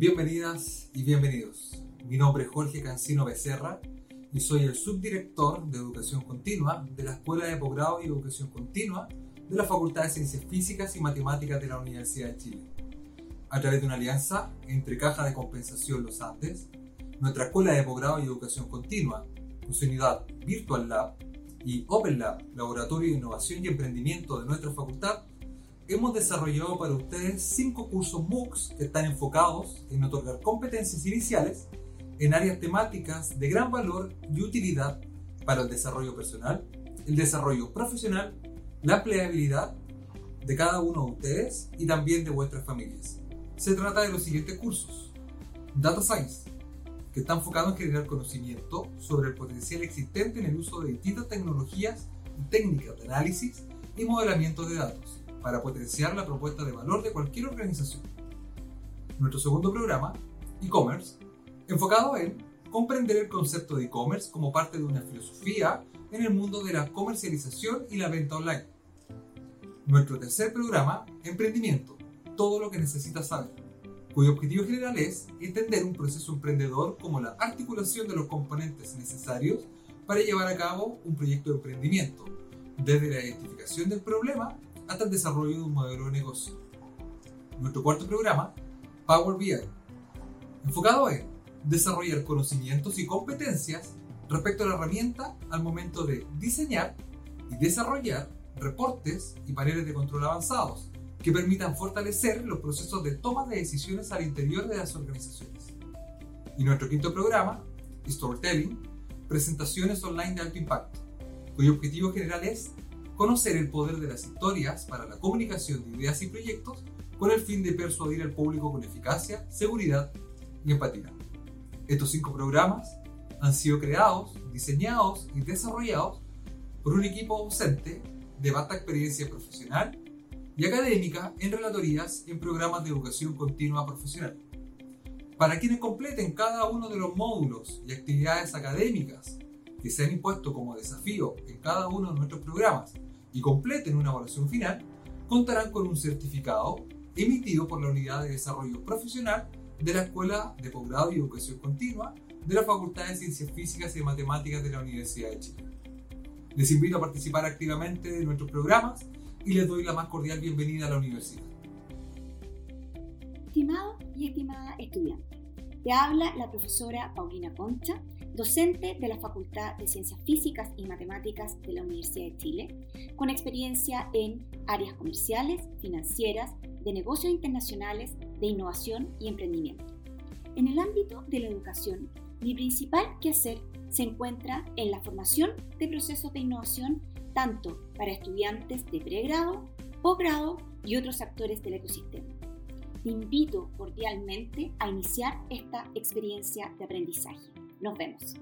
Bienvenidas y bienvenidos. Mi nombre es Jorge Cancino Becerra y soy el subdirector de Educación Continua de la Escuela de Posgrado y Educación Continua de la Facultad de Ciencias Físicas y Matemáticas de la Universidad de Chile. A través de una alianza entre Caja de Compensación Los Andes, nuestra Escuela de Posgrado y Educación Continua, con su unidad Virtual Lab y Open Lab, Laboratorio de Innovación y Emprendimiento de nuestra facultad, hemos desarrollado para ustedes cinco cursos MOOCs que están enfocados en otorgar competencias iniciales en áreas temáticas de gran valor y utilidad para el desarrollo personal, el desarrollo profesional, la empleabilidad de cada uno de ustedes y también de vuestras familias. Se trata de los siguientes cursos. Data Science, que está enfocado en generar conocimiento sobre el potencial existente en el uso de distintas tecnologías y técnicas de análisis y modelamiento de datos para potenciar la propuesta de valor de cualquier organización. Nuestro segundo programa, e-commerce, enfocado en comprender el concepto de e-commerce como parte de una filosofía en el mundo de la comercialización y la venta online. Nuestro tercer programa, emprendimiento, todo lo que necesitas saber, cuyo objetivo general es entender un proceso emprendedor como la articulación de los componentes necesarios para llevar a cabo un proyecto de emprendimiento, desde la identificación del problema hasta el desarrollo de un modelo de negocio. Nuestro cuarto programa, Power BI, enfocado en desarrollar conocimientos y competencias respecto a la herramienta al momento de diseñar y desarrollar reportes y paneles de control avanzados que permitan fortalecer los procesos de toma de decisiones al interior de las organizaciones. Y nuestro quinto programa, Storytelling, presentaciones online de alto impacto, cuyo objetivo general es conocer el poder de las historias para la comunicación de ideas y proyectos con el fin de persuadir al público con eficacia, seguridad y empatía. Estos cinco programas han sido creados, diseñados y desarrollados por un equipo docente de vasta experiencia profesional y académica en relatorías en programas de educación continua profesional. Para quienes completen cada uno de los módulos y actividades académicas que se han impuesto como desafío en cada uno de nuestros programas y completen una evaluación final, contarán con un certificado emitido por la Unidad de Desarrollo Profesional de la Escuela de Posgrado y Educación Continua de la Facultad de Ciencias Físicas y Matemáticas de la Universidad de Chile. Les invito a participar activamente de nuestros programas y les doy la más cordial bienvenida a la universidad. Estimado y estimada estudiante, te habla la profesora Paulina Concha docente de la Facultad de Ciencias Físicas y Matemáticas de la Universidad de Chile, con experiencia en áreas comerciales, financieras, de negocios internacionales, de innovación y emprendimiento. En el ámbito de la educación, mi principal quehacer se encuentra en la formación de procesos de innovación tanto para estudiantes de pregrado, posgrado y otros actores del ecosistema. Te invito cordialmente a iniciar esta experiencia de aprendizaje. Nos vemos.